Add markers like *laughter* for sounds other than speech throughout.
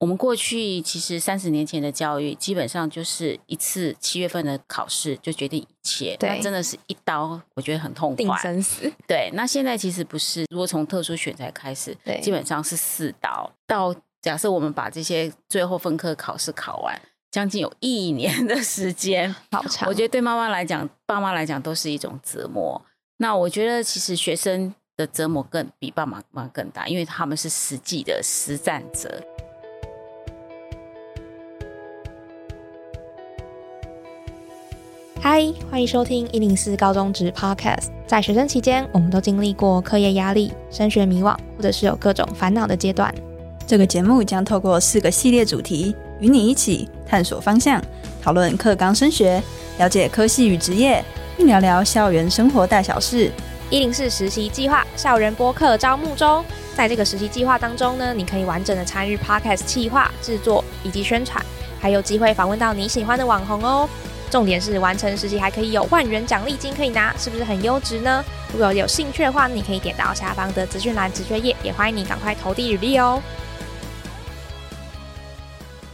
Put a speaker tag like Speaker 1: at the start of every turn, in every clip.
Speaker 1: 我们过去其实三十年前的教育，基本上就是一次七月份的考试就决定一切，
Speaker 2: 对，
Speaker 1: 真的是一刀，我觉得很痛快，
Speaker 2: 定生死。
Speaker 1: 对，那现在其实不是，如果从特殊选材开始，
Speaker 2: 对，
Speaker 1: 基本上是四刀。到假设我们把这些最后分科考试考完，将近有一年的时间，*laughs*
Speaker 2: 好长。
Speaker 1: 我觉得对妈妈来讲，爸妈来讲都是一种折磨。那我觉得其实学生的折磨更比爸妈妈更大，因为他们是实际的实战者。
Speaker 2: 嗨，欢迎收听一零四高中职 Podcast。在学生期间，我们都经历过课业压力、升学迷惘，或者是有各种烦恼的阶段。
Speaker 3: 这个节目将透过四个系列主题，与你一起探索方向，讨论课纲升学，了解科系与职业，并聊聊校园生活大小事。
Speaker 2: 一零四实习计划校园播客招募中，在这个实习计划当中呢，你可以完整的参与 Podcast 企划制作以及宣传，还有机会访问到你喜欢的网红哦。重点是完成实习还可以有万元奖励金可以拿，是不是很优质呢？如果有兴趣的话，你可以点到下方的资讯栏直觉页，也欢迎你赶快投递履历哦。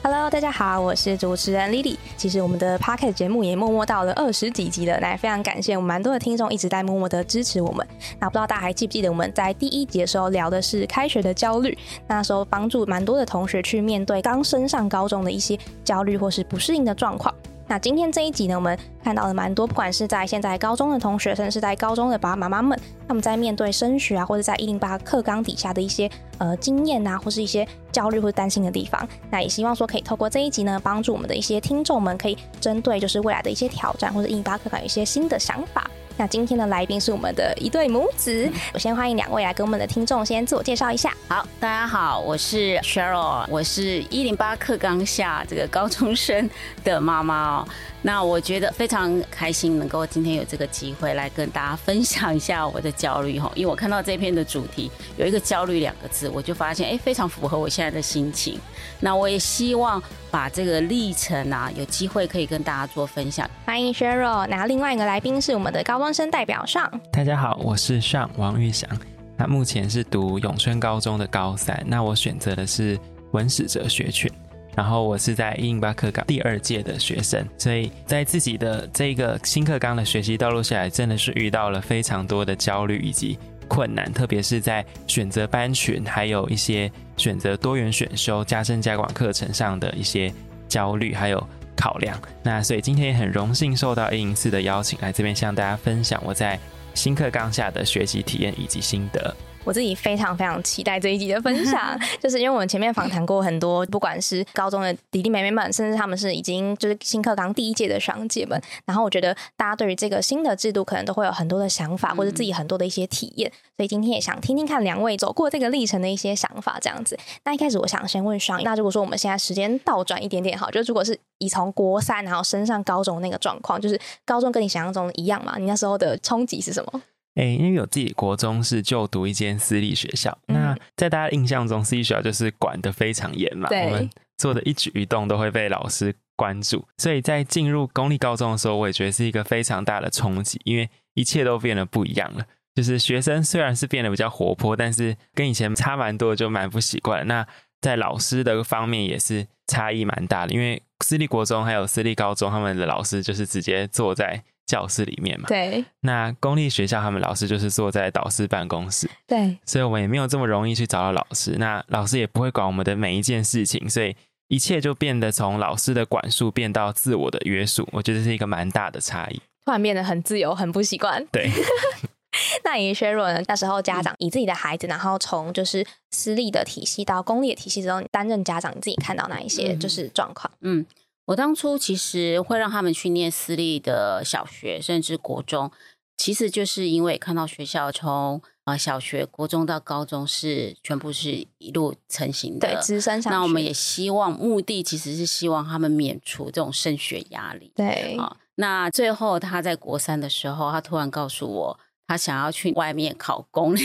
Speaker 2: Hello，大家好，我是主持人 Lily。其实我们的 Pocket 节目也默默到了二十几集了，那非常感谢我们蛮多的听众一直在默默的支持我们。那不知道大家还记不记得我们在第一集的时候聊的是开学的焦虑，那时候帮助蛮多的同学去面对刚升上高中的一些焦虑或是不适应的状况。那今天这一集呢，我们看到了蛮多，不管是在现在高中的同学，甚至是在高中的爸爸妈妈们，他们在面对升学啊，或者在一零八课纲底下的一些呃经验啊，或是一些焦虑或担心的地方。那也希望说可以透过这一集呢，帮助我们的一些听众们，可以针对就是未来的一些挑战，或者一零八课纲有一些新的想法。那今天的来宾是我们的一对母子，我先欢迎两位来跟我们的听众先自我介绍一下。
Speaker 1: 好，大家好，我是 Cheryl，我是一零八课纲下这个高中生的妈妈哦。那我觉得非常开心，能够今天有这个机会来跟大家分享一下我的焦虑哈。因为我看到这篇的主题有一个焦虑两个字，我就发现哎，非常符合我现在的心情。那我也希望把这个历程啊，有机会可以跟大家做分享。
Speaker 2: 欢迎 Cheryl，那另外一个来宾是我们的高中生代表上。
Speaker 4: 大家好，我是上王玉祥，那目前是读永春高中的高三，那我选择的是文史哲学群。然后我是在一零八课纲第二届的学生，所以在自己的这个新课纲的学习道路下来，真的是遇到了非常多的焦虑以及困难，特别是在选择班群，还有一些选择多元选修、加深加广课程上的一些焦虑还有考量。那所以今天也很荣幸受到一零四的邀请，来这边向大家分享我在新课纲下的学习体验以及心得。
Speaker 2: 我自己非常非常期待这一集的分享，*laughs* 就是因为我们前面访谈过很多，不管是高中的弟弟妹妹们，甚至他们是已经就是新课纲第一届的学姐们，然后我觉得大家对于这个新的制度可能都会有很多的想法，或者自己很多的一些体验，所以今天也想听听看两位走过这个历程的一些想法，这样子。那一开始我想先问双，那如果说我们现在时间倒转一点点，好，就如果是以从国三然后升上高中那个状况，就是高中跟你想象中一样嘛？你那时候的冲击是什么？
Speaker 4: 哎，因为有自己国中是就读一间私立学校，那在大家印象中，私立学校就是管得非常严嘛，我们做的一举一动都会被老师关注，所以在进入公立高中的时候，我也觉得是一个非常大的冲击，因为一切都变得不一样了。就是学生虽然是变得比较活泼，但是跟以前差蛮多，就蛮不习惯。那在老师的方面也是差异蛮大的，因为私立国中还有私立高中，他们的老师就是直接坐在。教室里面嘛，
Speaker 2: 对。
Speaker 4: 那公立学校他们老师就是坐在导师办公室，
Speaker 2: 对。
Speaker 4: 所以我们也没有这么容易去找到老师，那老师也不会管我们的每一件事情，所以一切就变得从老师的管束变到自我的约束，我觉得是一个蛮大的差异。
Speaker 2: 突然变得很自由，很不习惯。
Speaker 4: 对。*laughs*
Speaker 2: 那以薛若呢？那时候家长以自己的孩子，然后从就是私立的体系到公立的体系之后，担任家长，你自己看到哪一些就是状况？嗯。
Speaker 1: 我当初其实会让他们去念私立的小学，甚至国中，其实就是因为看到学校从啊小学、国中到高中是全部是一路成型
Speaker 2: 的，对，直升上。
Speaker 1: 那我们也希望目的其实是希望他们免除这种升学压力。
Speaker 2: 对
Speaker 1: 啊，那最后他在国三的时候，他突然告诉我，他想要去外面考公立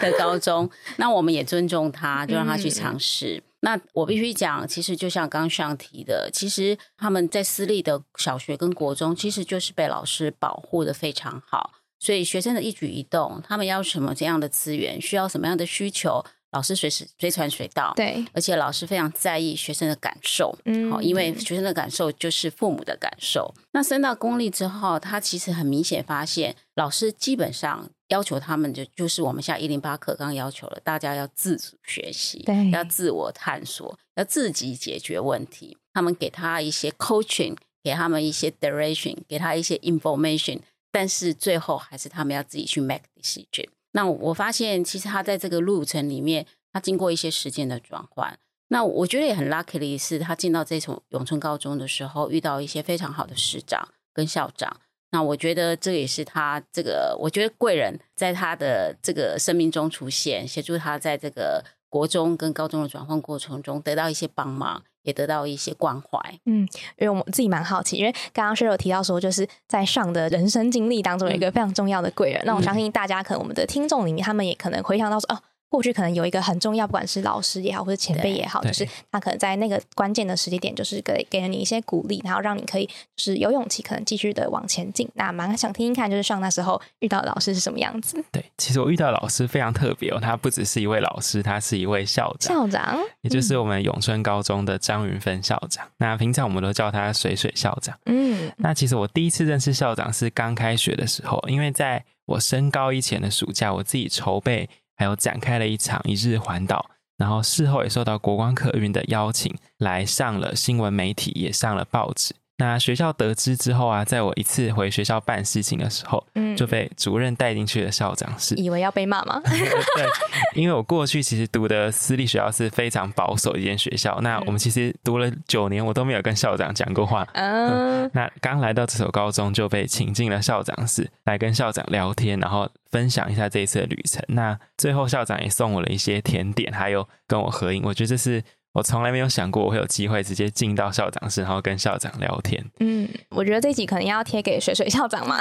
Speaker 1: 的高中，那我们也尊重他，就让他去尝试。那我必须讲，其实就像刚上提的，其实他们在私立的小学跟国中，其实就是被老师保护的非常好，所以学生的一举一动，他们要什么这样的资源，需要什么样的需求，老师随时随传随到，
Speaker 2: 对，
Speaker 1: 而且老师非常在意学生的感受，
Speaker 2: 嗯
Speaker 1: 好，因为学生的感受就是父母的感受。那升到公立之后，他其实很明显发现，老师基本上要求他们就就是我们现在一零八课刚要求了，大家要自主学习，
Speaker 2: 对
Speaker 1: 要自我探索，要自己解决问题。他们给他一些 coaching，给他们一些 direction，给他一些 information，但是最后还是他们要自己去 make decision。那我发现，其实他在这个路程里面，他经过一些时间的转换。那我觉得也很 lucky 的是，他进到这所永春高中的时候，遇到一些非常好的师长跟校长。那我觉得这也是他这个，我觉得贵人在他的这个生命中出现，协助他在这个国中跟高中的转换过程中得到一些帮忙，也得到一些关怀。
Speaker 2: 嗯因为我自己蛮好奇，因为刚刚 h 有提到说，就是在上的人生经历当中有一个非常重要的贵人。那我相信大家可能我们的听众里面，他们也可能回想到说，哦。过去可能有一个很重要，不管是老师也好，或者前辈也好，就是他可能在那个关键的时间点，就是给给了你一些鼓励，然后让你可以就是有勇气，可能继续的往前进。那蛮想听听看，就是上那时候遇到的老师是什么样子。
Speaker 4: 对，其实我遇到老师非常特别哦，他不只是一位老师，他是一位校长，
Speaker 2: 校长，
Speaker 4: 也就是我们永春高中的张云芬校长。那平常我们都叫他水水校长。
Speaker 2: 嗯，
Speaker 4: 那其实我第一次认识校长是刚开学的时候，因为在我升高一前的暑假，我自己筹备。还有展开了一场一日环岛，然后事后也受到国光客运的邀请，来上了新闻媒体，也上了报纸。那学校得知之后啊，在我一次回学校办事情的时候，嗯，就被主任带进去的校长室，
Speaker 2: 以为要被骂吗？*laughs*
Speaker 4: 对，因为我过去其实读的私立学校是非常保守一间学校，那我们其实读了九年，我都没有跟校长讲过话。嗯，那刚来到这所高中就被请进了校长室，来跟校长聊天，然后分享一下这一次的旅程。那最后校长也送我了一些甜点，还有跟我合影。我觉得这是。我从来没有想过我会有机会直接进到校长室，然后跟校长聊天。
Speaker 2: 嗯，我觉得这集可能要贴给水水校长嘛。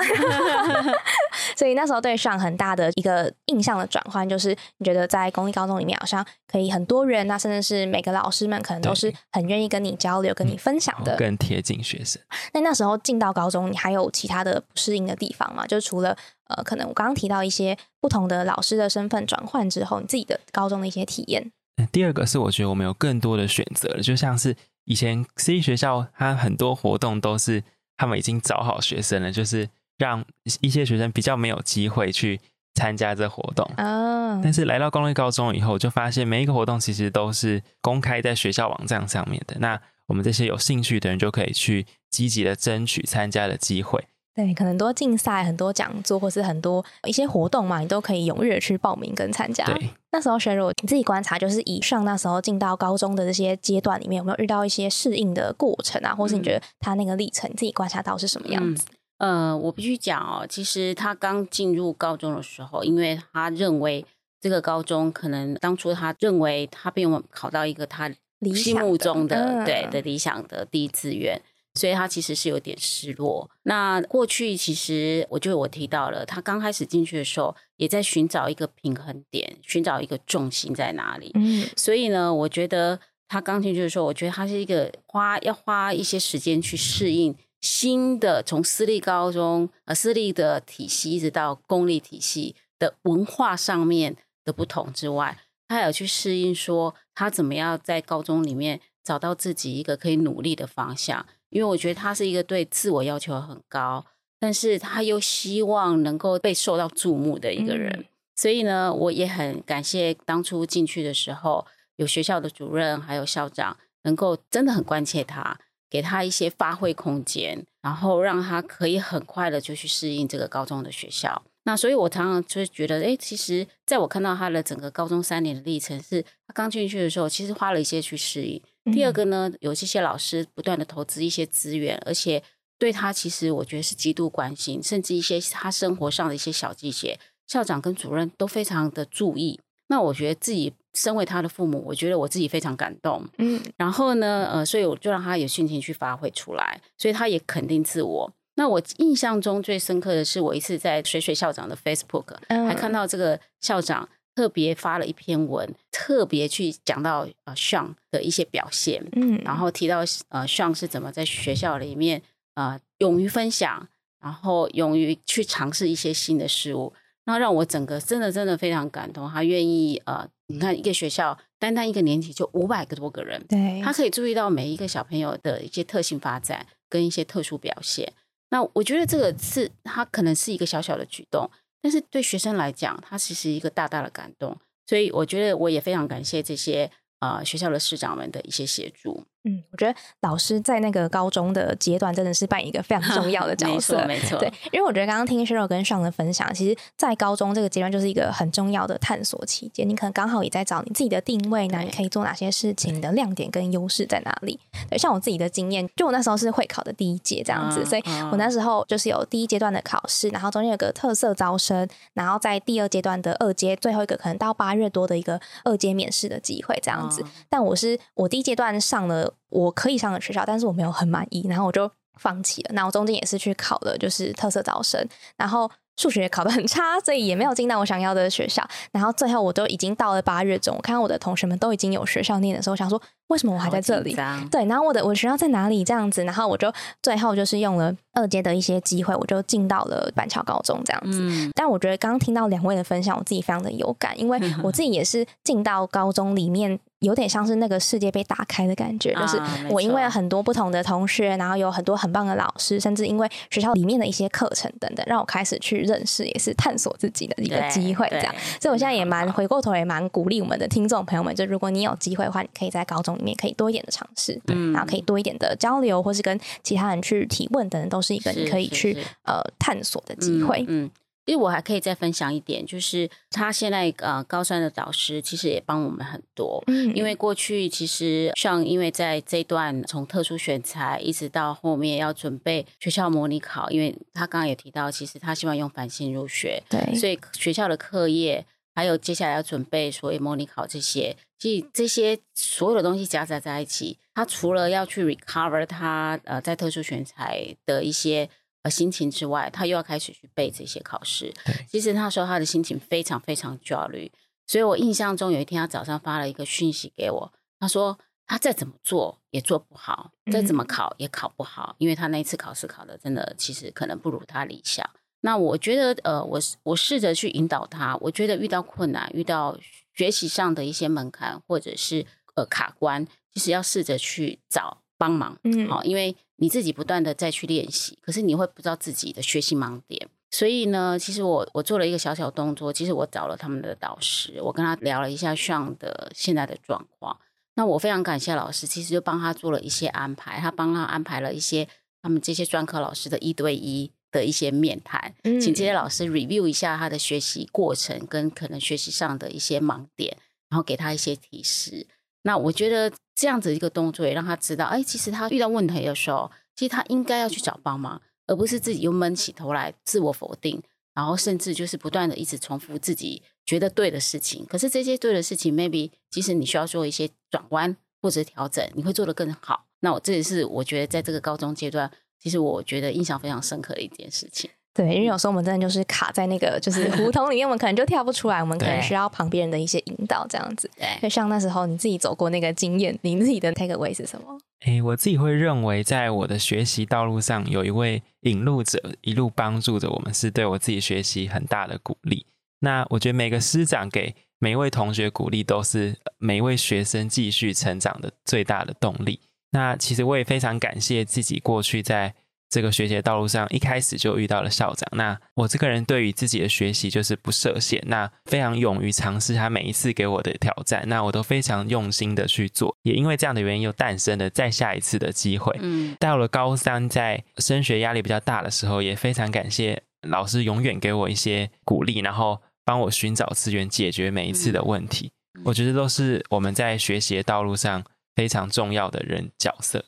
Speaker 2: *laughs* *laughs* 所以那时候对上很大的一个印象的转换，就是你觉得在公立高中里面好像可以很多人，那甚至是每个老师们可能都是很愿意跟你交流、跟你分享的，
Speaker 4: 更贴近学生。
Speaker 2: 那那时候进到高中，你还有其他的不适应的地方吗？就除了呃，可能我刚刚提到一些不同的老师的身份转换之后，你自己的高中的一些体验。
Speaker 4: 第二个是，我觉得我们有更多的选择了，就像是以前私立学校，它很多活动都是他们已经找好学生了，就是让一些学生比较没有机会去参加这活动。啊，但是来到公立高中以后，就发现每一个活动其实都是公开在学校网站上面的。那我们这些有兴趣的人就可以去积极的争取参加的机会。
Speaker 2: 对，可能多竞赛、很多讲座，或是很多一些活动嘛，你都可以踊跃去报名跟参加。
Speaker 4: 对，
Speaker 2: 那时候学如你自己观察，就是以上那时候进到高中的这些阶段里面，有没有遇到一些适应的过程啊？或是你觉得他那个历程，你自己观察到是什么样子？
Speaker 1: 呃，我必须讲哦，其实他刚进入高中的时候，因为他认为这个高中可能当初他认为他并没有考到一个他心目中的对的理想的第一志愿。所以他其实是有点失落。那过去其实，我就我提到了，他刚开始进去的时候，也在寻找一个平衡点，寻找一个重心在哪里。嗯，所以呢，我觉得他刚进去的时候，我觉得他是一个花要花一些时间去适应新的从私立高中呃私立的体系一直到公立体系的文化上面的不同之外，他有去适应说他怎么样在高中里面找到自己一个可以努力的方向。因为我觉得他是一个对自我要求很高，但是他又希望能够被受到注目的一个人，所以呢，我也很感谢当初进去的时候，有学校的主任还有校长能够真的很关切他，给他一些发挥空间，然后让他可以很快的就去适应这个高中的学校。那所以我常常就是觉得，哎，其实在我看到他的整个高中三年的历程，是他刚进去的时候，其实花了一些去适应。第二个呢，有这些老师不断的投资一些资源，而且对他其实我觉得是极度关心，甚至一些他生活上的一些小细节，校长跟主任都非常的注意。那我觉得自己身为他的父母，我觉得我自己非常感动。嗯，然后呢，呃，所以我就让他有心情去发挥出来，所以他也肯定自我。那我印象中最深刻的是，我一次在水水校长的 Facebook 还看到这个校长。特别发了一篇文，特别去讲到呃，Sean 的一些表现，嗯，然后提到呃，Sean 是怎么在学校里面呃，勇于分享，然后勇于去尝试一些新的事物，那让我整个真的真的非常感动。他愿意呃，你看一个学校单单一个年级就五百个多个人，
Speaker 2: 对，
Speaker 1: 他可以注意到每一个小朋友的一些特性发展跟一些特殊表现。那我觉得这个是他可能是一个小小的举动，但是对学生来讲，他其实一个大大的感动。所以我觉得我也非常感谢这些呃学校的市长们的一些协助。
Speaker 2: 嗯，我觉得老师在那个高中的阶段真的是扮演一个非常 *laughs* 重要的角色，
Speaker 1: 没错，
Speaker 2: 对，因为我觉得刚刚听 Sheryl 跟上的分享，其实，在高中这个阶段就是一个很重要的探索期间，你可能刚好也在找你自己的定位，那你可以做哪些事情，你的亮点跟优势在哪里？对，像我自己的经验，就我那时候是会考的第一届这样子，所以我那时候就是有第一阶段的考试，然后中间有个特色招生，然后在第二阶段的二阶，最后一个可能到八月多的一个二阶面试的机会这样子，但我是我第一阶段上了。我可以上的学校，但是我没有很满意，然后我就放弃了。那我中间也是去考了，就是特色招生，然后数学考得很差，所以也没有进到我想要的学校。然后最后我都已经到了八月中，我看到我的同学们都已经有学校念的时候，想说为什么我还在这里？对，然后我的我的学校在哪里？这样子，然后我就最后就是用了二阶的一些机会，我就进到了板桥高中这样子。但我觉得刚刚听到两位的分享，我自己非常的有感，因为 *laughs* 我自己也是进到高中里面。有点像是那个世界被打开的感觉，就是我因为很多不同的同学，然后有很多很棒的老师，甚至因为学校里面的一些课程等等，让我开始去认识，也是探索自己的一个机会。这样，所以我现在也蛮回过头，也蛮鼓励我们的听众朋友们，就如果你有机会的话，你可以在高中里面可以多一点的尝试，然后可以多一点的交流，或是跟其他人去提问等等，都是一个你可以去呃探索的机会。嗯。
Speaker 1: 因为我还可以再分享一点，就是他现在呃高三的导师其实也帮我们很多。嗯，因为过去其实像因为在这段从特殊选材一直到后面要准备学校模拟考，因为他刚刚也提到，其实他希望用繁星入学，
Speaker 2: 对，
Speaker 1: 所以学校的课业还有接下来要准备所谓模拟考这些，其实这些所有的东西夹杂在一起，他除了要去 recover 他呃在特殊选材的一些。呃，心情之外，他又要开始去背这些考试。其实那时候他的心情非常非常焦虑。所以我印象中有一天，他早上发了一个讯息给我，他说他再怎么做也做不好，再怎么考也考不好，因为他那一次考试考的真的其实可能不如他理想。那我觉得，呃，我我试着去引导他，我觉得遇到困难、遇到学习上的一些门槛或者是呃卡关，其实要试着去找。帮忙，嗯，好，因为你自己不断的再去练习，可是你会不知道自己的学习盲点，所以呢，其实我我做了一个小小动作，其实我找了他们的导师，我跟他聊了一下上的现在的状况，那我非常感谢老师，其实就帮他做了一些安排，他帮他安排了一些他们这些专科老师的一对一的一些面谈，请这些老师 review 一下他的学习过程跟可能学习上的一些盲点，然后给他一些提示。那我觉得这样子一个动作也让他知道，哎，其实他遇到问题的时候，其实他应该要去找帮忙，而不是自己又闷起头来自我否定，然后甚至就是不断的一直重复自己觉得对的事情。可是这些对的事情，maybe 即使你需要做一些转弯或者调整，你会做得更好。那我这也是我觉得在这个高中阶段，其实我觉得印象非常深刻的一件事情。
Speaker 2: 对，因为有时候我们真的就是卡在那个就是胡同里面，我们可能就跳不出来，我们可能需要旁边人的一些引导，这样子。
Speaker 1: 对，
Speaker 2: 就像那时候你自己走过那个经验，你自己的 take away 是什么？
Speaker 4: 诶，我自己会认为，在我的学习道路上，有一位引路者一路帮助着我们，是对我自己学习很大的鼓励。那我觉得每个师长给每一位同学鼓励，都是每一位学生继续成长的最大的动力。那其实我也非常感谢自己过去在。这个学习的道路上，一开始就遇到了校长。那我这个人对于自己的学习就是不设限，那非常勇于尝试他每一次给我的挑战，那我都非常用心的去做。也因为这样的原因，又诞生了再下一次的机会。嗯，到了高三，在升学压力比较大的时候，也非常感谢老师永远给我一些鼓励，然后帮我寻找资源，解决每一次的问题。我觉得都是我们在学习的道路上非常重要的人角色。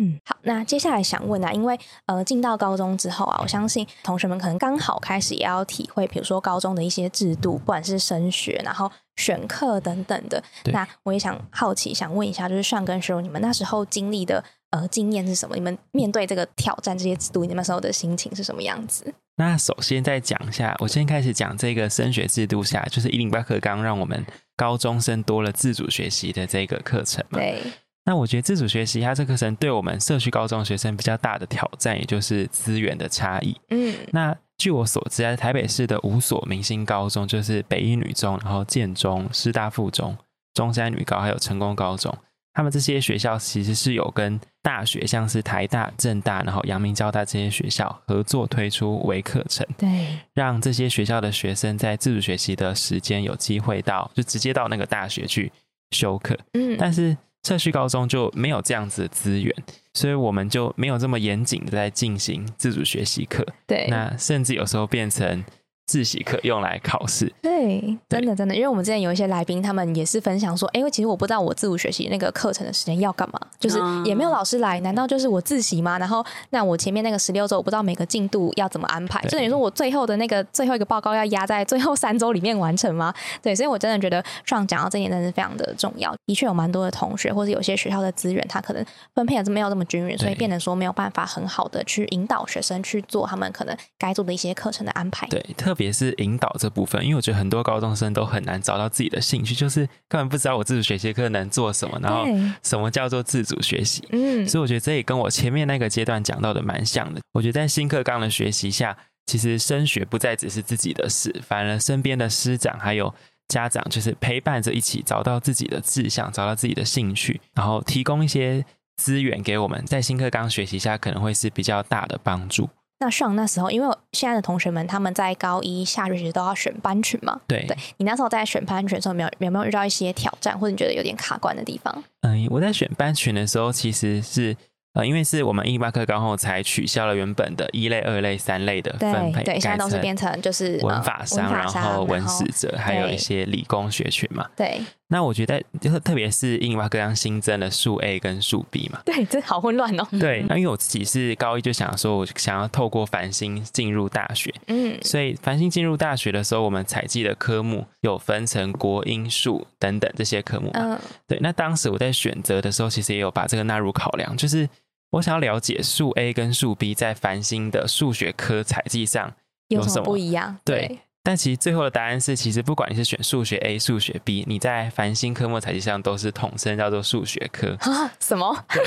Speaker 2: 嗯，好，那接下来想问啊，因为呃，进到高中之后啊，我相信同学们可能刚好开始也要体会，比如说高中的一些制度，不管是升学，然后选课等等的。那我也想好奇，想问一下，就是上跟时候你们那时候经历的呃经验是什么？你们面对这个挑战这些制度，你们那时候的心情是什么样子？
Speaker 4: 那首先再讲一下，我先开始讲这个升学制度下，就是一零八课纲让我们高中生多了自主学习的这个课程嘛。
Speaker 2: 对。
Speaker 4: 那我觉得自主学习它这课程对我们社区高中学生比较大的挑战，也就是资源的差异。
Speaker 2: 嗯，
Speaker 4: 那据我所知，在台北市的五所明星高中，就是北一女中、然后建中、师大附中、中山女高，还有成功高中，他们这些学校其实是有跟大学，像是台大、政大，然后阳明交大这些学校合作推出微课程，
Speaker 2: 对，
Speaker 4: 让这些学校的学生在自主学习的时间有机会到，就直接到那个大学去修课。
Speaker 2: 嗯，
Speaker 4: 但是社区高中就没有这样子的资源，所以我们就没有这么严谨的在进行自主学习课。
Speaker 2: 对，
Speaker 4: 那甚至有时候变成自习课用来考试。
Speaker 2: 对，真的真的，因为我们之前有一些来宾，他们也是分享说，哎，因为其实我不知道我自主学习那个课程的时间要干嘛，就是也没有老师来，难道就是我自习吗？然后那我前面那个十六周，我不知道每个进度要怎么安排，就等于说我最后的那个最后一个报告要压在最后三周里面完成吗？对，所以我真的觉得上讲到这点真的是非常的重要。的确有蛮多的同学，或者有些学校的资源，他可能分配的没有这么均匀，所以变得说没有办法很好的去引导学生去做他们可能该做的一些课程的安排。
Speaker 4: 对，特别是引导这部分，因为我觉得很多高中生都很难找到自己的兴趣，就是根本不知道我自主学习课能做什么，然后什么叫做自主学习。
Speaker 2: 嗯，
Speaker 4: 所以我觉得这也跟我前面那个阶段讲到的蛮像的。我觉得在新课纲的学习下，其实升学不再只是自己的事，反而身边的师长还有家长，就是陪伴着一起找到自己的志向，找到自己的兴趣，然后提供一些资源给我们，在新课纲学习下可能会是比较大的帮助。
Speaker 2: 那上那时候，因为现在的同学们他们在高一下学期都要选班群嘛，
Speaker 4: 对，
Speaker 2: 对你那时候在选班群的时候，有没有有没有遇到一些挑战，或者你觉得有点卡关的地方？
Speaker 4: 嗯，我在选班群的时候，其实是呃，因为是我们一八课刚后才取消了原本的一类、二类、三类的分配，
Speaker 2: 对，现在都是变成就是
Speaker 4: 文法商，然后文史哲，还有一些理工学群嘛。
Speaker 2: 对，
Speaker 4: 那我觉得就是特别是英八课刚新增了数 A 跟数 B 嘛。
Speaker 2: 对，这好混乱哦。
Speaker 4: 对，*laughs* 那因为我自己是高一就想说，我想要透过繁星进入大学，
Speaker 2: 嗯，
Speaker 4: 所以繁星进入大学的时候，我们采集的科目有分成国英数等等这些科目。
Speaker 2: 嗯，
Speaker 4: 对，那当时我在选择的时候，其实也有把这个纳入考量，就是我想要了解数 A 跟数 B 在繁星的数学科采集上
Speaker 2: 有
Speaker 4: 什么
Speaker 2: 不一样。
Speaker 4: 对，但其实最后的答案是，其实不管你是选数学 A、数学 B，你在繁星科目采集上都是统称叫做数学科。
Speaker 2: 啊？什么？
Speaker 4: 对，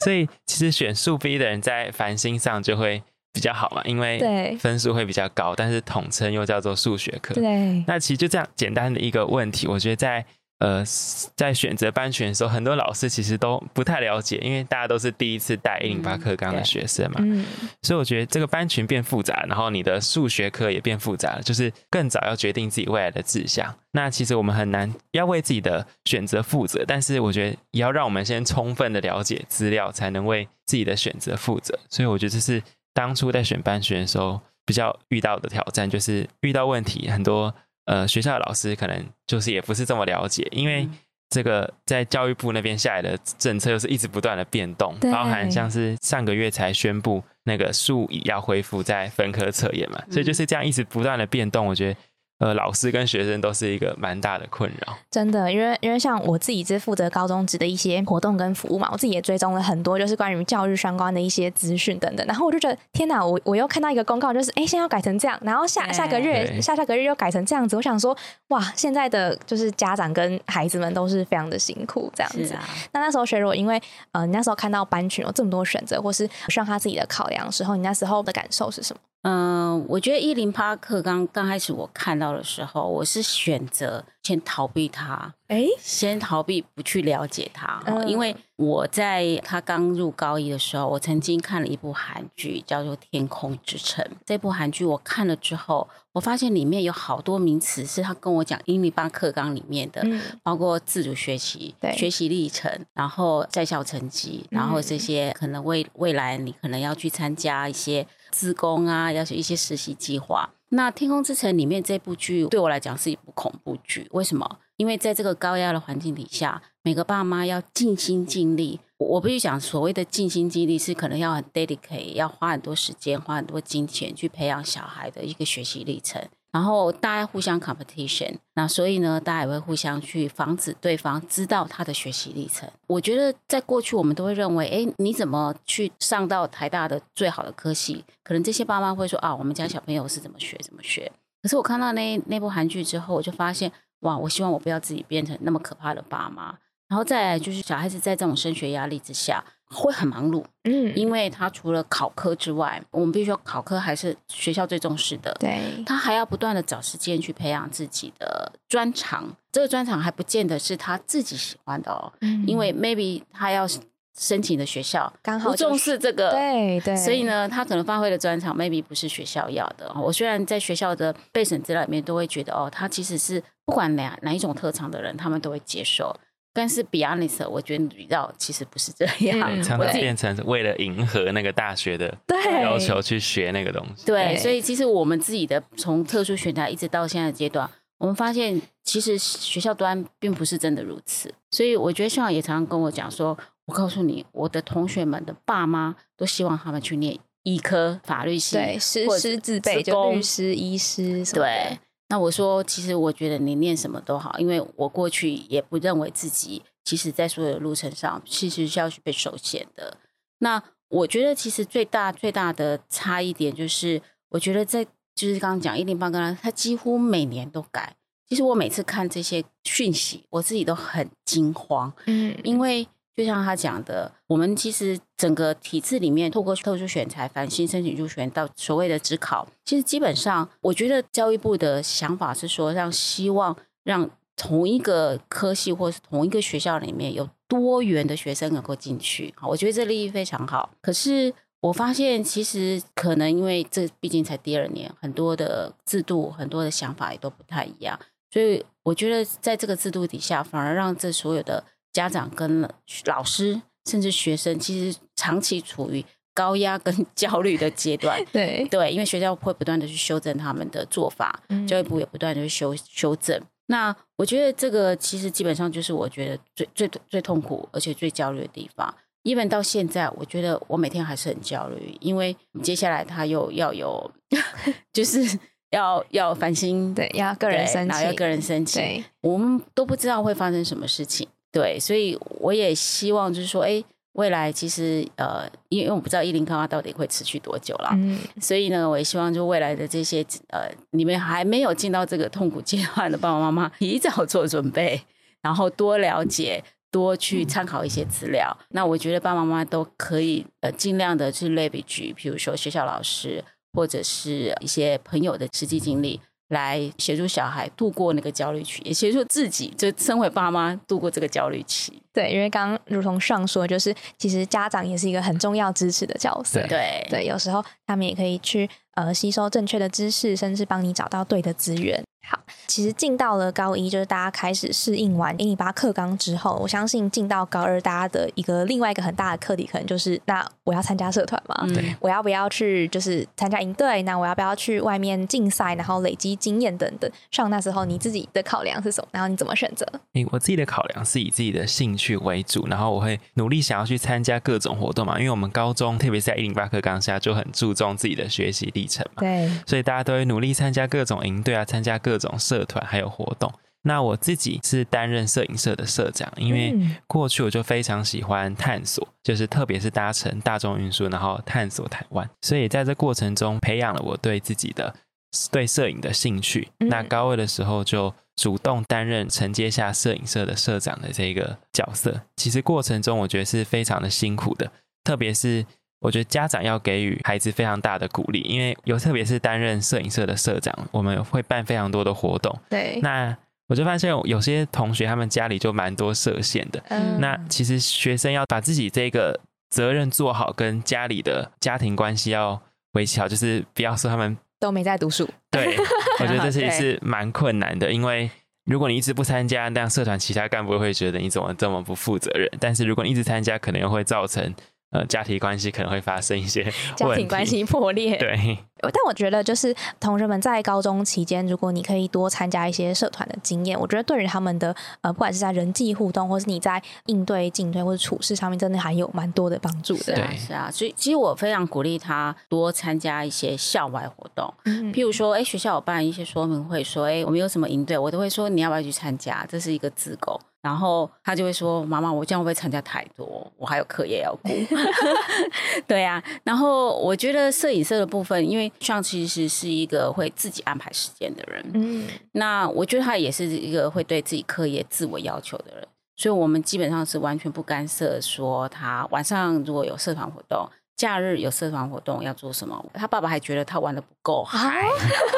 Speaker 4: 所以其实选数 B 的人在繁星上就会比较好嘛，因为
Speaker 2: 对
Speaker 4: 分数会比较高，但是统称又叫做数学科。
Speaker 2: 对，
Speaker 4: 那其实就这样简单的一个问题，我觉得在呃在选择班群的时候，很多老师其实都不太了解，因为大家都是第一次带一零八课纲的学生嘛，
Speaker 2: 嗯，
Speaker 4: 所以我觉得这个班群变复杂，然后你的数学课也变复杂了，就是更早要决定自己未来的志向。那其实我们很难要为自己的选择负责，但是我觉得也要让我们先充分的了解资料，才能为自己的选择负责。所以我觉得这是当初在选班群的时候比较遇到的挑战，就是遇到问题很多。呃，学校的老师可能就是也不是这么了解，因为这个在教育部那边下来的政策又是一直不断的变动，包含像是上个月才宣布那个数以要恢复在分科测验嘛，所以就是这样一直不断的变动，我觉得。呃，老师跟学生都是一个蛮大的困扰。
Speaker 2: 真的，因为因为像我自己是负责高中职的一些活动跟服务嘛，我自己也追踪了很多，就是关于教育相关的一些资讯等等。然后我就觉得，天哪，我我又看到一个公告，就是哎，现在要改成这样，然后下下个月下下个月又改成这样子。我想说，哇，现在的就是家长跟孩子们都是非常的辛苦这样子。那那时候学若，因为呃，你那时候看到班群有这么多选择，或是需要他自己的考量的时候，你那时候的感受是什么？
Speaker 1: 嗯，我觉得一零八课刚刚开始我看到的时候，我是选择先逃避它，
Speaker 2: 哎，
Speaker 1: 先逃避不去了解它，因为我在他刚入高一的时候，我曾经看了一部韩剧，叫做《天空之城》。这部韩剧我看了之后，我发现里面有好多名词是他跟我讲一零八课纲里面的，包括自主学习、学习历程，然后在校成绩，然后这些可能未未来你可能要去参加一些。自工啊，要求一些实习计划。那《天空之城》里面这部剧对我来讲是一部恐怖剧，为什么？因为在这个高压的环境底下，每个爸妈要尽心尽力。我必须讲，所谓的尽心尽力是可能要很 dedicate，要花很多时间、花很多金钱去培养小孩的一个学习历程。然后大家互相 competition，那所以呢，大家也会互相去防止对方知道他的学习历程。我觉得在过去，我们都会认为，哎，你怎么去上到台大的最好的科系？可能这些爸妈会说啊，我们家小朋友是怎么学怎么学。可是我看到那那部韩剧之后，我就发现，哇，我希望我不要自己变成那么可怕的爸妈。然后再来就是小孩子在这种升学压力之下会很忙碌，
Speaker 2: 嗯，
Speaker 1: 因为他除了考科之外，我们必须要考科还是学校最重视的。
Speaker 2: 对，
Speaker 1: 他还要不断的找时间去培养自己的专长，这个专长还不见得是他自己喜欢的哦，
Speaker 2: 嗯
Speaker 1: 因为 maybe 他要申请的学校
Speaker 2: 刚好就
Speaker 1: 不重视这个，
Speaker 2: 对对，
Speaker 1: 所以呢，他可能发挥的专长 maybe 不是学校要的。我虽然在学校的备审资料里面都会觉得，哦，他其实是不管哪哪一种特长的人，他们都会接受。但是 be honest，我觉得女道其实不是这样。
Speaker 2: 嗯
Speaker 4: 常常变成是为了迎合那个大学的要求去学那个东西。
Speaker 1: 对，
Speaker 2: 对
Speaker 1: 所以其实我们自己的从特殊选材一直到现在的阶段，我们发现其实学校端并不是真的如此。所以我觉得校长也常常跟我讲说，我告诉你，我的同学们的爸妈都希望他们去念医科、法律系，
Speaker 2: 对师师自备，就律师、医师什么
Speaker 1: 对，那我说，其实我觉得你念什么都好，因为我过去也不认为自己，其实在所有的路程上，其实是要去被受限的。那我觉得，其实最大最大的差一点就是，我觉得在就是刚刚讲一零八跟他，他几乎每年都改。其实我每次看这些讯息，我自己都很惊慌，
Speaker 2: 嗯，
Speaker 1: 因为就像他讲的，我们其实整个体制里面，透过特殊选材、繁星申请入学到所谓的职考，其实基本上，我觉得教育部的想法是说，让希望让同一个科系或是同一个学校里面有多元的学生能够进去。好，我觉得这利益非常好。可是我发现，其实可能因为这毕竟才第二年，很多的制度、很多的想法也都不太一样。所以我觉得在这个制度底下，反而让这所有的家长跟老师甚至学生，其实长期处于高压跟 *laughs* 焦虑的阶段。
Speaker 2: 对，
Speaker 1: 对，因为学校会不断的去修正他们的做法，
Speaker 2: 嗯
Speaker 1: 教育部也不断的去修修正。那我觉得这个其实基本上就是我觉得最最最痛苦而且最焦虑的地方。even 到现在，我觉得我每天还是很焦虑，因为接下来他又要有，*laughs* 就是要要翻新，
Speaker 2: 对，要个人
Speaker 1: 对
Speaker 2: 申请，
Speaker 1: 然后要个人申请，我们都不知道会发生什么事情。对，所以我也希望就是说，哎，未来其实呃，因为我不知道一零高二到底会持续多久了，
Speaker 2: 嗯，
Speaker 1: 所以呢，我也希望就未来的这些呃，你们还没有进到这个痛苦阶段的爸爸妈妈，提早做准备，然后多了解。多去参考一些资料，那我觉得爸爸妈妈都可以呃尽量的去类比举，比如说学校老师或者是一些朋友的实际经历，来协助小孩度过那个焦虑期，也协助自己就身为爸妈度过这个焦虑期。
Speaker 2: 对，因为刚刚如同上说，就是其实家长也是一个很重要支持的角色。
Speaker 4: 对
Speaker 1: 对
Speaker 2: 对，有时候他们也可以去呃吸收正确的知识，甚至帮你找到对的资源。好，其实进到了高一，就是大家开始适应完一零八课纲之后，我相信进到高二，大家的一个另外一个很大的课题，可能就是那我要参加社团吗？
Speaker 1: 嗯
Speaker 4: 对
Speaker 2: 我要不要去就是参加营队？那我要不要去外面竞赛，然后累积经验等等？上那时候你自己的考量是什么？然后你怎么选择？
Speaker 4: 诶，我自己的考量是以自己的兴趣为主，然后我会努力想要去参加各种活动嘛，因为我们高中特别是在一零八课纲下就很注重自己的学习历程嘛，
Speaker 2: 对，
Speaker 4: 所以大家都会努力参加各种营队啊，参加各种社团还有活动。那我自己是担任摄影社的社长，因为
Speaker 2: 嗯
Speaker 4: 过去我就非常喜欢探索，就是特别是搭乘大众运输，然后探索台湾，所以在这过程中培养了我对自己的对摄影的兴趣。
Speaker 2: 嗯
Speaker 4: 那高二的时候就主动担任承接下摄影社的社长的这个角色。其实过程中我觉得是非常的辛苦的，特别是我觉得家长要给予孩子非常大的鼓励，因为有特别是担任摄影社的社长，我们会办非常多的活动。
Speaker 2: 对，
Speaker 4: 那我就发现有有些同学他们家里就蛮多设限的，
Speaker 2: 嗯。
Speaker 4: 那其实学生要把自己这个责任做好，跟家里的家庭关系要维持好，就是不要说他们
Speaker 2: 都没在读书，
Speaker 4: 对，我觉得这其实 *laughs*
Speaker 2: 对
Speaker 4: 是蛮困难的，因为如果你一直不参加，那样社团其他干部会觉得你怎么这么不负责任，但是如果你一直参加，可能又会造成呃家庭关系可能会发生一些
Speaker 2: 家庭关系破裂。*laughs*
Speaker 4: 对。
Speaker 2: 但我觉得，就是同学们在高中期间，如果你可以多参加一些社团的经验，我觉得对于他们的呃，不管是在人际互动，或是你在应对进退或者处事上面，真的还有蛮多的帮助的。
Speaker 1: 是啊，
Speaker 4: 对
Speaker 1: 是啊，所以其实我非常鼓励他多参加一些校外活动，
Speaker 2: 嗯
Speaker 1: 譬如说，哎，学校有办一些说明会，说，哎，我们有什么营队，我都会说你要不要去参加，这是一个自购。然后他就会说：“妈妈，我这样会不会参加太多？我还有课业要顾。” *laughs* 对啊，然后我觉得摄影社的部分，因为像其实是一个会自己安排时间的人，
Speaker 2: 嗯，
Speaker 1: 那我觉得他也是一个会对自己课业自我要求的人，所以我们基本上是完全不干涉说他晚上如果有社团活动。假日有社团活动要做什么？他爸爸还觉得他玩的不够嗨，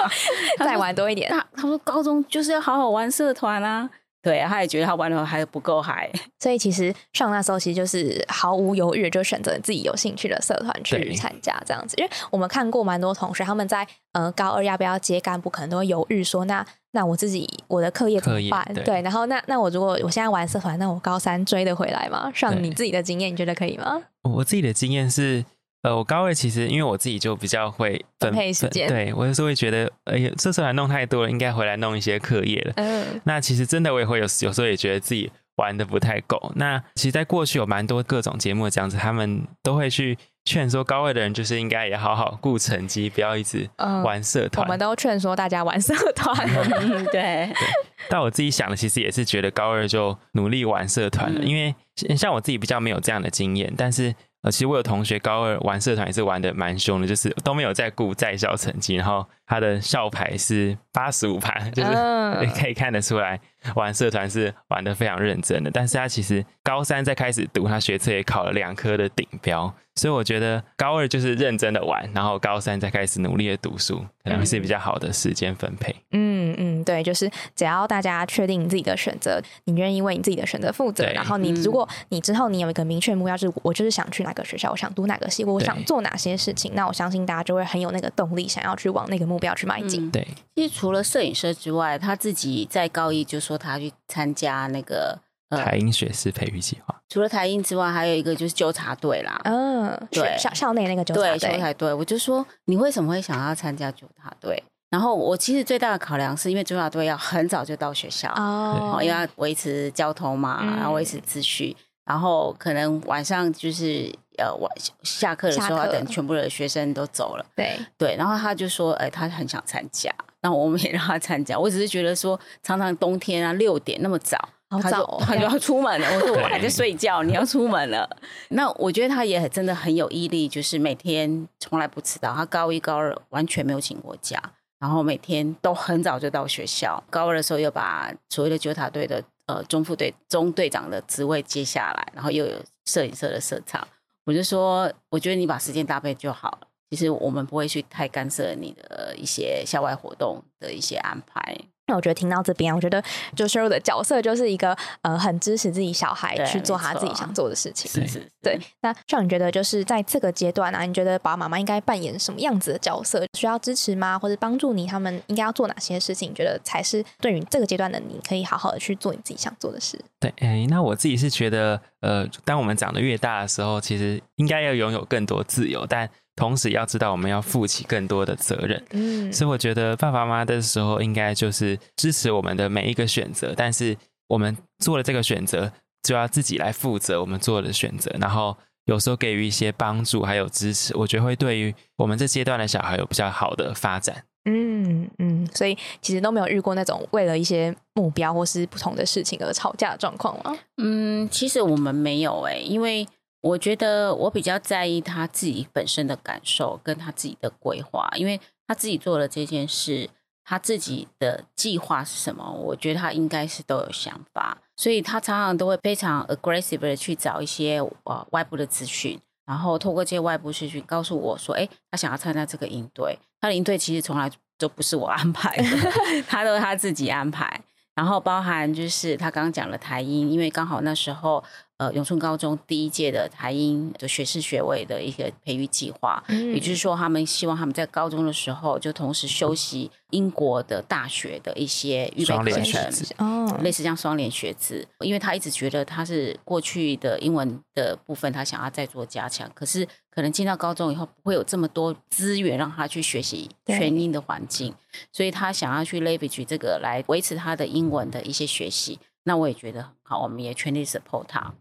Speaker 1: *laughs*
Speaker 2: 再玩多一点。
Speaker 1: 他他说高中就是要好好玩社团啊。对，他也觉得他玩的还不够嗨，*laughs*
Speaker 2: 所以其实上那时候其实就是毫无犹豫就选择自己有兴趣的社团去参加这样子。因为我们看过蛮多同学他们在呃高二要不要接干部，可能都会犹豫说那那我自己我的课业怎么办？对，然后那那我如果我现在玩社团，那我高三追得回来吗？上你自己的经验，你觉得可以吗？
Speaker 4: 我自己的经验是。呃，我高二其实因为我自己就比较会
Speaker 2: 分配时间，
Speaker 4: 对我有时候会觉得，哎呀，这社团弄太多了，应该回来弄一些课业了。嗯，那其实真的我也会有有时候也觉得自己玩的不太够。那其实，在过去有蛮多各种节目这样子，他们都会去劝说高二的人，就是应该也好好顾成绩，不要一直玩社团。
Speaker 2: 我们都劝说大家玩社 *laughs* 团，*laughs*
Speaker 1: 对。
Speaker 4: 但我自己想的，其实也是觉得高二就努力玩社团了，因为像我自己比较没有这样的经验，但是。呃，其实我有同学高二玩社团也是玩的蛮凶的，就是都没有在顾在校成绩，然后他的校牌是八十五排，就是 *laughs* 可以看得出来玩社团是玩的非常认真的。但是他其实高三再开始读，他学测也考了两科的顶标。所以我觉得高二就是认真的玩，然后高三再开始努力的读书，可能是比较好的时间分配。
Speaker 2: 嗯嗯，对，就是只要大家确定你自己的选择，你愿意为你自己的选择负责，然后你如果你之后你有一个明确目标，就是我就是想去哪个学校，我想读哪个系，我想做哪些事情，那我相信大家就会很有那个动力，想要去往那个目标去迈进。
Speaker 4: 对，
Speaker 1: 其实除了摄影师之外，他自己在高一就说他去参加那个。
Speaker 4: 台英学士培育计划，
Speaker 1: 除了台英之外，还有一个就是纠察队啦。
Speaker 2: 嗯，对，校校内那个纠察队。
Speaker 1: 纠察队，我就说你为什么会想要参加纠察队？然后我其实最大的考量是因为纠察队要很早就到学校哦，因为要维持交通嘛，然后维持秩序，然后可能晚上就是呃晚下课的时候要等全部的学生都走了。
Speaker 2: 对
Speaker 1: 对，然后他就说，哎，他很想参加，那我们也让他参加。我只是觉得说，常常冬天啊六点那么早。
Speaker 2: 他就
Speaker 1: 他就要出门了，我说我还在睡觉，你要出门了。那我觉得他也真的很有毅力，就是每天从来不迟到。他高一高二完全没有请过假，然后每天都很早就到学校。高二的时候又把所谓的九塔队的呃中副队中队长的职位接下来，然后又有摄影社的社长。我就说，我觉得你把时间搭配就好了。其实我们不会去太干涉你的一些校外活动的一些安排。
Speaker 2: 那我觉得听到这边，我觉得就 s h 的角色就是一个呃很支持自己小孩去做他自己想做的事情。
Speaker 1: 是是。
Speaker 2: 对。那像你觉得就是在这个阶段啊，你觉得爸爸妈妈应该扮演什么样子的角色？需要支持吗？或者帮助你？他们应该要做哪些事情？你觉得才是对于这个阶段的你可以好好的去做你自己想做的事？
Speaker 4: 对。哎，那我自己是觉得，呃，当我们长得越大的时候，其实应该要拥有更多自由，但。同时要知道，我们要负起更多的责任。嗯，所以我觉得爸爸妈妈的时候，应该就是支持我们的每一个选择。但是我们做了这个选择，就要自己来负责我们做的选择。然后有时候给予一些帮助，还有支持，我觉得会对于我们这阶段的小孩有比较好的发展。
Speaker 2: 嗯嗯，所以其实都没有遇过那种为了一些目标或是不同的事情而吵架的状况吗？
Speaker 1: 嗯，其实我们没有哎，因为。我觉得我比较在意他自己本身的感受，跟他自己的规划，因为他自己做了这件事，他自己的计划是什么？我觉得他应该是都有想法，所以他常常都会非常 aggressive 的去找一些呃外部的资讯，然后透过这些外部资讯告诉我说，哎，他想要参加这个营队，他的营队其实从来都不是我安排的，*laughs* 他都是他自己安排，然后包含就是他刚刚讲了台音，因为刚好那时候。呃，永春高中第一届的台英的学士学位的一个培育计划，也就是说，他们希望他们在高中的时候就同时修习英国的大学的一些预备课程，哦，类似这样双联学制。因为他一直觉得他是过去的英文的部分，他想要再做加强，可是可能进到高中以后不会有这么多资源让他去学习全英的环境，所以他想要去 leverage 这个来维持他的英文的一些学习。那我也觉得很好，我们也全力 support 他。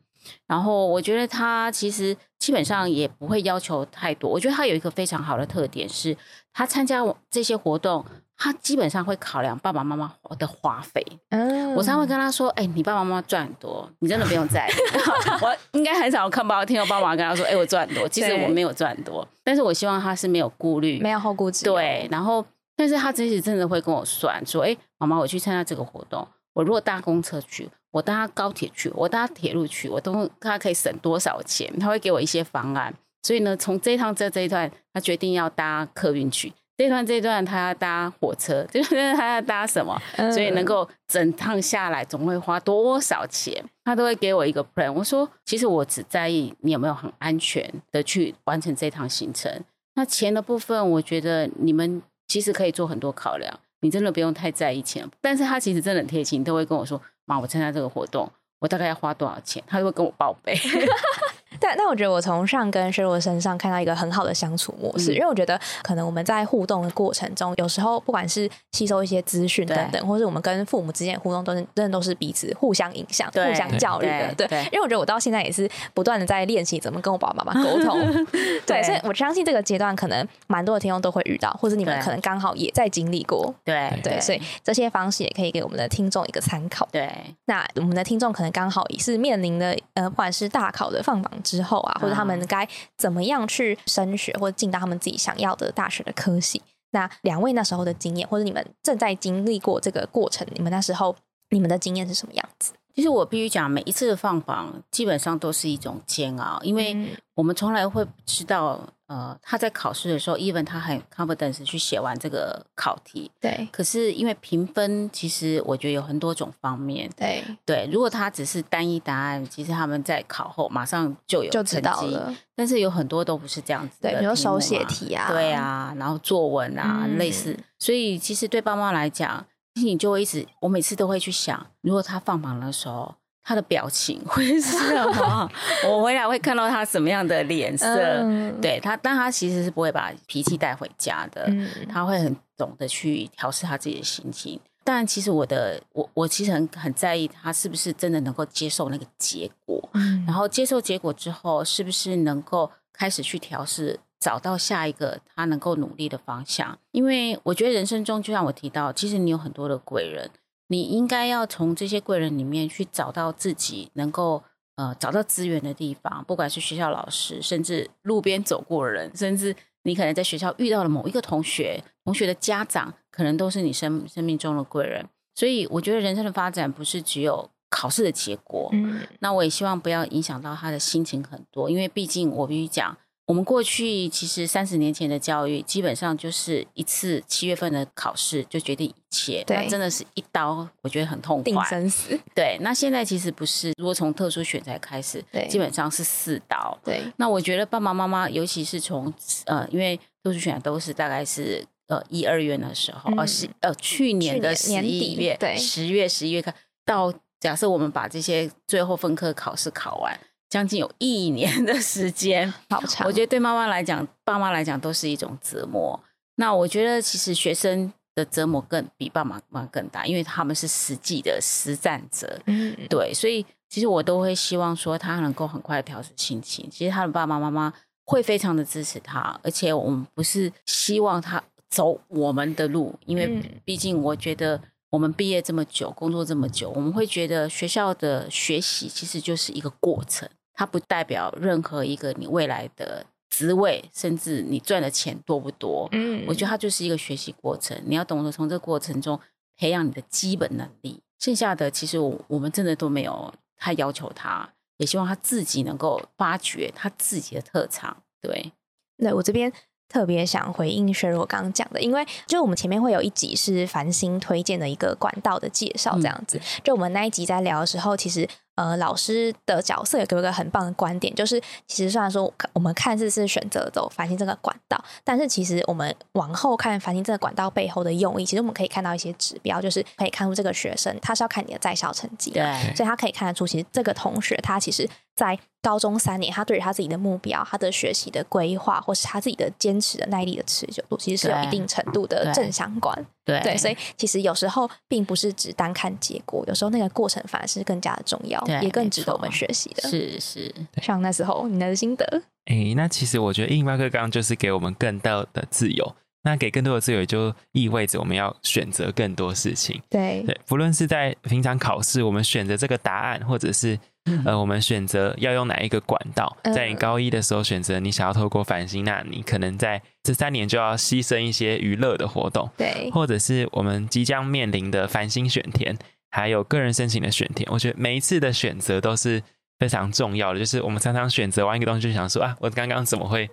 Speaker 1: 然后我觉得他其实基本上也不会要求太多。我觉得他有一个非常好的特点是，他参加这些活动，他基本上会考量爸爸妈妈的花费。嗯，我常会跟他说：“哎，你爸爸妈妈赚很多，你真的不用在意。*laughs* ”我应该很少看报听到爸妈跟他说：“哎，我赚很多。”其实我没有赚很多，但是我希望他是没有顾虑，
Speaker 2: 没有后顾之
Speaker 1: 忧。对，然后但是他其实真的会跟我算说：“哎，妈妈，我去参加这个活动。”我如果搭公车去，我搭高铁去，我搭铁路去，我都他可以省多少钱？他会给我一些方案。所以呢，从这一趟这这一段，他决定要搭客运去。这段这一段他要搭火车，这段他要搭什么？所以能够整趟下来总会花多少钱？他都会给我一个 plan。我说，其实我只在意你有没有很安全的去完成这趟行程。那钱的部分，我觉得你们其实可以做很多考量，你真的不用太在意钱。但是他其实真的很贴心，都会跟我说：“妈，我参加这个活动，我大概要花多少钱？”他就会跟我报备。*laughs*
Speaker 2: 但但我觉得我从上跟薛若身上看到一个很好的相处模式，因为我觉得可能我们在互动的过程中，有时候不管是吸收一些资讯等等，或是我们跟父母之间的互动，都是真的都是彼此互相影响、互相教育的。对，因为我觉得我到现在也是不断的在练习怎么跟我爸爸妈妈沟通。*laughs* 对，所以我相信这个阶段可能蛮多的听众都会遇到，或者你们可能刚好也在经历过。
Speaker 1: 对
Speaker 2: 对，所以这些方式也可以给我们的听众一个参考。
Speaker 1: 对，
Speaker 2: 那我们的听众可能刚好也是面临的呃，不管是大考的放榜。之后啊，或者他们该怎么样去升学，或者进到他们自己想要的大学的科系？那两位那时候的经验，或者你们正在经历过这个过程，你们那时候你们的经验是什么样子？
Speaker 1: 其实我必须讲，每一次的放榜基本上都是一种煎熬，因为我们从来会知道，呃，他在考试的时候，even 他很 confidence 去写完这个考题，
Speaker 2: 对。
Speaker 1: 可是因为评分，其实我觉得有很多种方面，
Speaker 2: 对
Speaker 1: 对。如果他只是单一答案，其实他们在考后马上就有
Speaker 2: 就知道了。
Speaker 1: 但是有很多都不是这样子，
Speaker 2: 的，比如手写题啊，
Speaker 1: 对啊，然后作文啊，类似。所以其实对爸妈来讲。你就会一直，我每次都会去想，如果他放榜的时候，他的表情 *laughs* 会是什么？我回来会看到他什么样的脸色？对他，但他其实是不会把脾气带回家的，他会很懂得去调试他自己的心情。但其实我的，我我其实很很在意他是不是真的能够接受那个结果，然后接受结果之后，是不是能够开始去调试。找到下一个他能够努力的方向，因为我觉得人生中就像我提到，其实你有很多的贵人，你应该要从这些贵人里面去找到自己能够呃找到资源的地方，不管是学校老师，甚至路边走过的人，甚至你可能在学校遇到了某一个同学，同学的家长，可能都是你生生命中的贵人。所以我觉得人生的发展不是只有考试的结果，嗯，那我也希望不要影响到他的心情很多，因为毕竟我必须讲。我们过去其实三十年前的教育，基本上就是一次七月份的考试就决定一切，
Speaker 2: 对，
Speaker 1: 真的是一刀，我觉得很痛快，
Speaker 2: 定生死。
Speaker 1: 对，那现在其实不是，如果从特殊选材开始，
Speaker 2: 对，
Speaker 1: 基本上是四刀。
Speaker 2: 对，
Speaker 1: 那我觉得爸爸妈妈，尤其是从呃，因为特殊选材都是大概是呃一二月的时候，呃是呃去年的十一月，
Speaker 2: 对，
Speaker 1: 十月十一月开到，假设我们把这些最后分科考试考完。将近有一年的时间，*laughs*
Speaker 2: 好长。
Speaker 1: 我觉得对妈妈来讲，爸妈来讲都是一种折磨。那我觉得其实学生的折磨更比爸妈妈更大，因为他们是实际的实战者。嗯，对，所以其实我都会希望说他能够很快调整心情。其实他的爸爸妈妈会非常的支持他，而且我们不是希望他走我们的路，因为毕竟我觉得。我们毕业这么久，工作这么久，我们会觉得学校的学习其实就是一个过程，它不代表任何一个你未来的职位，甚至你赚的钱多不多。嗯，我觉得它就是一个学习过程，你要懂得从这个过程中培养你的基本能力。剩下的其实我我们真的都没有太要求他，也希望他自己能够发掘他自己的特长。对，
Speaker 2: 那我这边。特别想回应薛若刚刚讲的，因为就我们前面会有一集是繁星推荐的一个管道的介绍，这样子。就我们那一集在聊的时候，其实呃老师的角色也给我一个很棒的观点，就是其实虽然说我们看似是选择走繁星这个管道，但是其实我们往后看繁星这个管道背后的用意，其实我们可以看到一些指标，就是可以看出这个学生他是要看你的在校成绩，
Speaker 1: 对，
Speaker 2: 所以他可以看得出，其实这个同学他其实。在高中三年，他对于他自己的目标、他的学习的规划，或是他自己的坚持的耐力的持久度，其实是有一定程度的正相关。
Speaker 1: 对，
Speaker 2: 所以其实有时候并不是只单看结果，有时候那个过程反而是更加的重要，也更值得我们学习的。
Speaker 1: 是是，
Speaker 2: 像那时候你的心得。
Speaker 4: 哎，那其实我觉得印巴克刚刚就是给我们更大的自由。那给更多的自由，就意味着我们要选择更多事情。
Speaker 2: 对
Speaker 4: 对，不论是在平常考试，我们选择这个答案，或者是呃，我们选择要用哪一个管道，在你高一的时候选择你想要透过繁星，那你可能在这三年就要牺牲一些娱乐的活动。
Speaker 2: 对，
Speaker 4: 或者是我们即将面临的繁星选填，还有个人申请的选填，我觉得每一次的选择都是非常重要的。就是我们常常选择完一个东西，就想说啊，我刚刚怎么会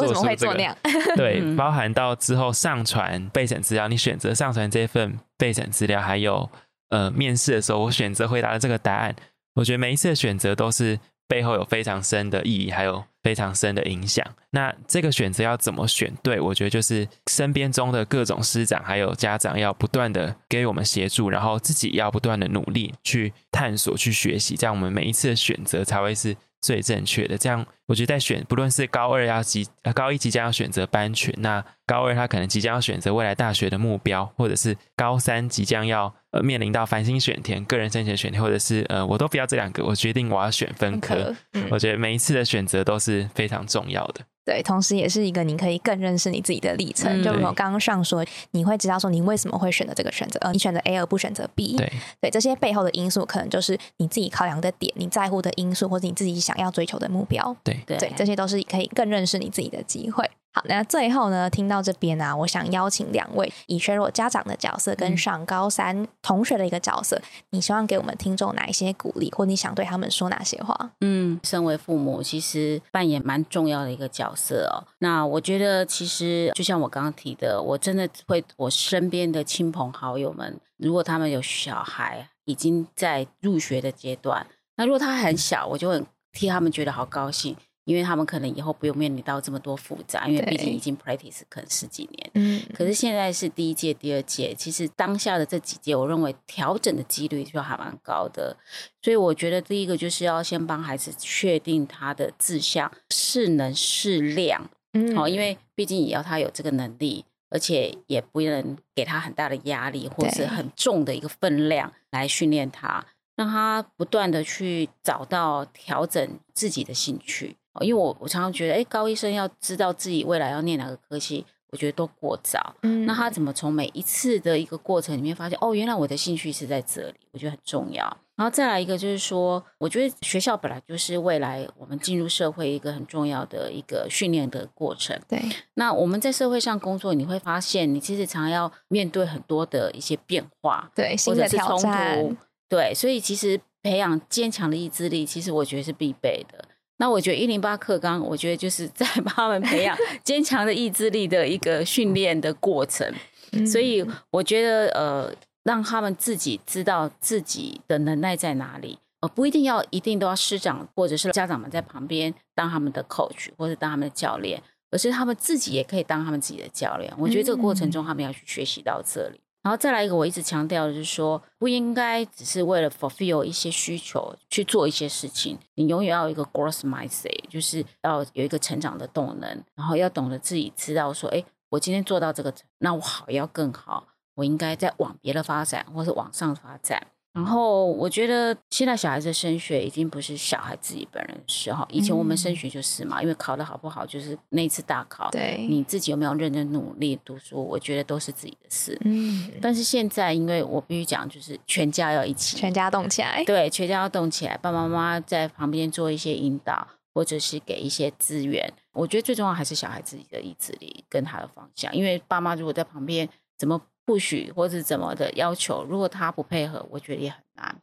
Speaker 2: 为什么会
Speaker 4: 做出这个？
Speaker 2: 做那样？*laughs* *laughs*
Speaker 4: 对，
Speaker 1: 嗯
Speaker 4: 包含到之后上传备审资料，你选择上传这份备审资料，还有呃面试的时候，我选择回答的这个答案，我觉得每一次的选择都是背后有非常深的意义，还有非常深的影响。那这个选择要怎么选对？我觉得就是身边中的各种师长还有家长要不断的给我们协助，然后自己要不断的努力去探索、去学习，这样我们每一次的选择才会是最正确的。这样，我觉得在选，不论是高二要即高一即将要选择班群，那高二他可能即将要选择未来大学的目标，或者是高三即将要呃面临到繁星选填、个人申请选填，或者是呃我都不要这两个，我决定我要选分科。
Speaker 2: 嗯
Speaker 4: 我觉得每一次的选择都是非常重要的。
Speaker 2: 对，同时也是一个你可以更认识你自己的历程。
Speaker 1: 嗯
Speaker 2: 就如我
Speaker 4: 对
Speaker 2: 刚刚上说，你会知道说你为什么会选择这个选择，呃，你选择 A 而不选择 B。
Speaker 4: 对，
Speaker 2: 对，这些背后的因素，可能就是你自己考量的点，你在乎的因素，或者你自己想要追求的目标。
Speaker 4: 对，
Speaker 1: 对
Speaker 2: 对，这些都是可以更认识你自己的机会。好，那最后呢，听到这边啊，我想邀请两位以削弱家长的角色跟
Speaker 1: 嗯
Speaker 2: 上高三同学的一个角色，你希望给我们听众哪一些鼓励，或你想对他们说哪些话？
Speaker 1: 嗯，身为父母，其实扮演蛮重要的一个角色哦。那我觉得，其实就像我刚刚提的，我真的会，我身边的亲朋好友们，如果他们有小孩已经在入学的阶段，那如果他很小，我就很替他们觉得好高兴，因为他们可能以后不用面临到这么多复杂，因为毕竟已经 practice 可能十几年。
Speaker 2: 嗯，
Speaker 1: 可是现在是第一届、第二届，其实当下的这几届，我认为调整的几率就还蛮高的。所以我觉得第一个就是要先帮孩子确定他的志向是能是量，
Speaker 2: 嗯
Speaker 1: 好，因为毕竟也要他有这个能力，而且也不能给他很大的压力或是很重的一个分量来训练他，让他不断的去找到调整自己的兴趣。哦因为我我常常觉得，哎，高医生要知道自己未来要念哪个科系，我觉得都过早。
Speaker 2: 嗯
Speaker 1: 那他怎么从每一次的一个过程里面发现，哦，原来我的兴趣是在这里，我觉得很重要。然后再来一个就是说，我觉得学校本来就是未来我们进入社会一个很重要的一个训练的过程。
Speaker 2: 对
Speaker 1: 那我们在社会上工作，你会发现，你其实常要面对很多的一些变化，
Speaker 2: 对新的挑
Speaker 1: 或者是冲
Speaker 2: 战
Speaker 1: 突，，对，所以其实培养坚强的意志力，其实我觉得是必备的。那我觉得一零八课纲，我觉得就是在 *laughs* 帮他们培养坚强的意志力的一个训练的过程。
Speaker 2: 嗯
Speaker 1: 所以我觉得，呃，让他们自己知道自己的能耐在哪里，呃，不一定要一定都要师长或者是家长们在旁边当他们的 coach 或者当他们的教练，而是他们自己也可以当他们自己的教练。我觉得这个过程中，他们要去学习到这里。然后再来一个，我一直强调的就是说，不应该只是为了 fulfill 一些需求去做一些事情，你永远要有一个 growth mindset，就是要有一个成长的动能，然后要懂得自己知道说，哎，我今天做到这个，那我好要更好，我应该再往别的发展，或是往上发展。然后我觉得现在小孩子升学已经不是小孩自己本人的事哈，以前我们升学就是嘛，因为考得好不好就是那一次大考，
Speaker 2: 对
Speaker 1: 你自己有没有认真努力读书，我觉得都是自己的事。
Speaker 2: 嗯，
Speaker 1: 但是现在，因为我必须讲，就是全家要一起，
Speaker 2: 全家动起来，
Speaker 1: 对，全家要动起来，爸爸妈妈在旁边做一些引导，或者是给一些资源。我觉得最重要还是小孩自己的意志力跟他的方向，因为爸妈如果在旁边怎么不许或是怎么的要求，如果他不配合，我觉得也很难。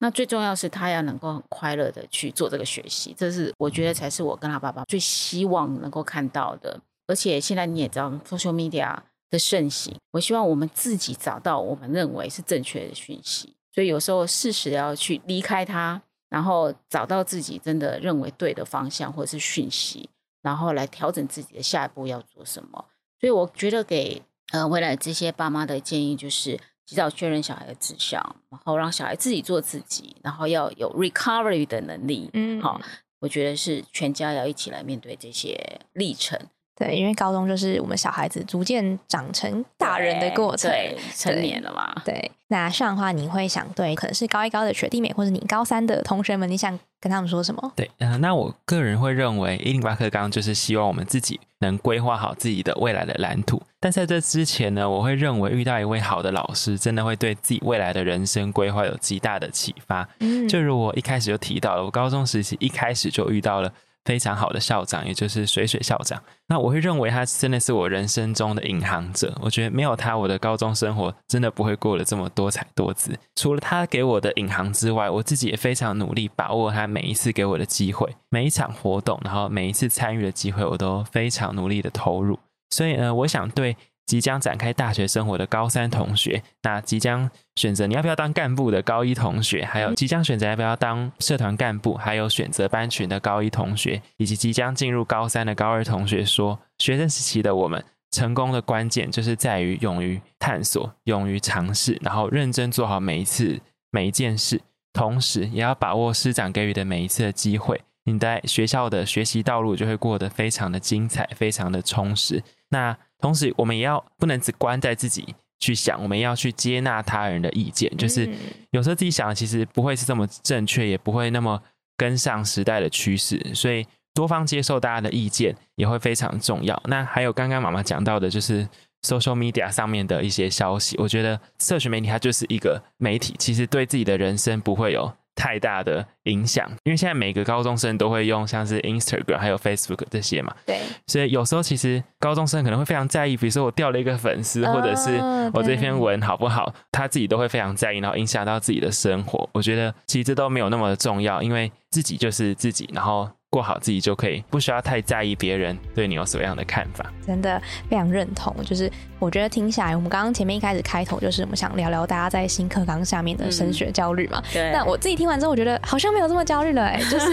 Speaker 1: 那最重要是他要能够很快乐的去做这个学习，这是我觉得才是我跟他爸爸最希望能够看到的。而且现在你也知道，social media 的盛行，我希望我们自己找到我们认为是正确的讯息。所以有时候适时要去离开他，然后找到自己真的认为对的方向或者是讯息，然后来调整自己的下一步要做什么。所以我觉得给呃未来这些爸妈的建议就是，及早确认小孩的志向，然后让小孩自己做自己，然后要有 recovery 的能力。
Speaker 2: 嗯，
Speaker 1: 好，我觉得是全家要一起来面对这些历程。
Speaker 2: 对，因为高中就是我们小孩子逐渐长成大人的过程，
Speaker 1: 对，成年了嘛。
Speaker 2: 对，那这样的话，你会想对可能是高一高的学弟妹，或者你高三的同学们，你想跟他们说什么？
Speaker 4: 对，呃，那我个人会认为一零八课纲就是希望我们自己能规划好自己的未来的蓝图。但在这之前呢，我会认为遇到一位好的老师，真的会对自己未来的人生规划有极大的启发。
Speaker 2: 嗯
Speaker 4: 就如我一开始就提到了，我高中时期一开始就遇到了非常好的校长，也就是水水校长。那我会认为他真的是我人生中的引航者。我觉得没有他，我的高中生活真的不会过得这么多彩多姿。除了他给我的引航之外，我自己也非常努力把握他每一次给我的机会，每一场活动，然后每一次参与的机会，我都非常努力的投入。所以呢，我想对。即将展开大学生活的高三同学，那即将选择你要不要当干部的高一同学，还有即将选择要不要当社团干部，还有选择班群的高一同学，以及即将进入高三的高二同学，说学生时期的我们成功的关键就是在于勇于探索、勇于尝试，然后认真做好每一次每一件事，同时也要把握师长给予的每一次的机会，你在学校的学习道路就会过得非常的精彩，非常的充实。那同时，我们也要不能只关在自己去想，我们要去接纳他人的意见。就是有时候自己想的其实不会是这么正确，也不会那么跟上时代的趋势，所以多方接受大家的意见也会非常重要。那还有刚刚妈妈讲到的，就是 social media 上面的一些消息，我觉得社群媒体它就是一个媒体，其实对自己的人生不会有。太大的影响，因为现在每个高中生都会用像是 Instagram 还有 Facebook 这些嘛，
Speaker 2: 对，
Speaker 4: 所以有时候其实高中生可能会非常在意，比如说我掉了一个粉丝，或者是我这篇文好不好，他自己都会非常在意，然后影响到自己的生活。我觉得其实这都没有那么重要，因为自己就是自己，然后。过好自己就可以，不需要太在意别人对你有什么样的看法。
Speaker 2: 真的非常认同，就是我觉得听下来，我们刚刚前面一开始开头就是我们想聊聊大家在新课纲下面的升学焦虑嘛。
Speaker 1: 对。
Speaker 2: 那我自己听完之后，我觉得好像没有这么焦虑了，哎，*laughs* 就是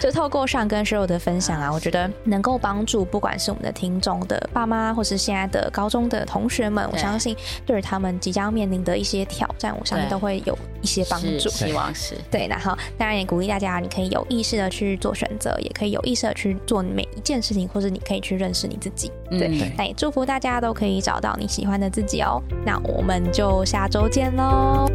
Speaker 2: 就透过上跟 Sheryl 的分享啊，我觉得能够帮助不管是我们的听众的爸妈，或是现在的高中的同学们，我相信对于他们即将面临的一些挑战，我相信都会有一些帮助。
Speaker 1: 希望是。
Speaker 2: 对，然后当然也鼓励大家，你可以有意识的去做选择。也可以有意识的去做每一件事情，或者你可以去认识你自己。对，那也祝福大家都可以找到你喜欢的自己哦。那我们就下周见喽。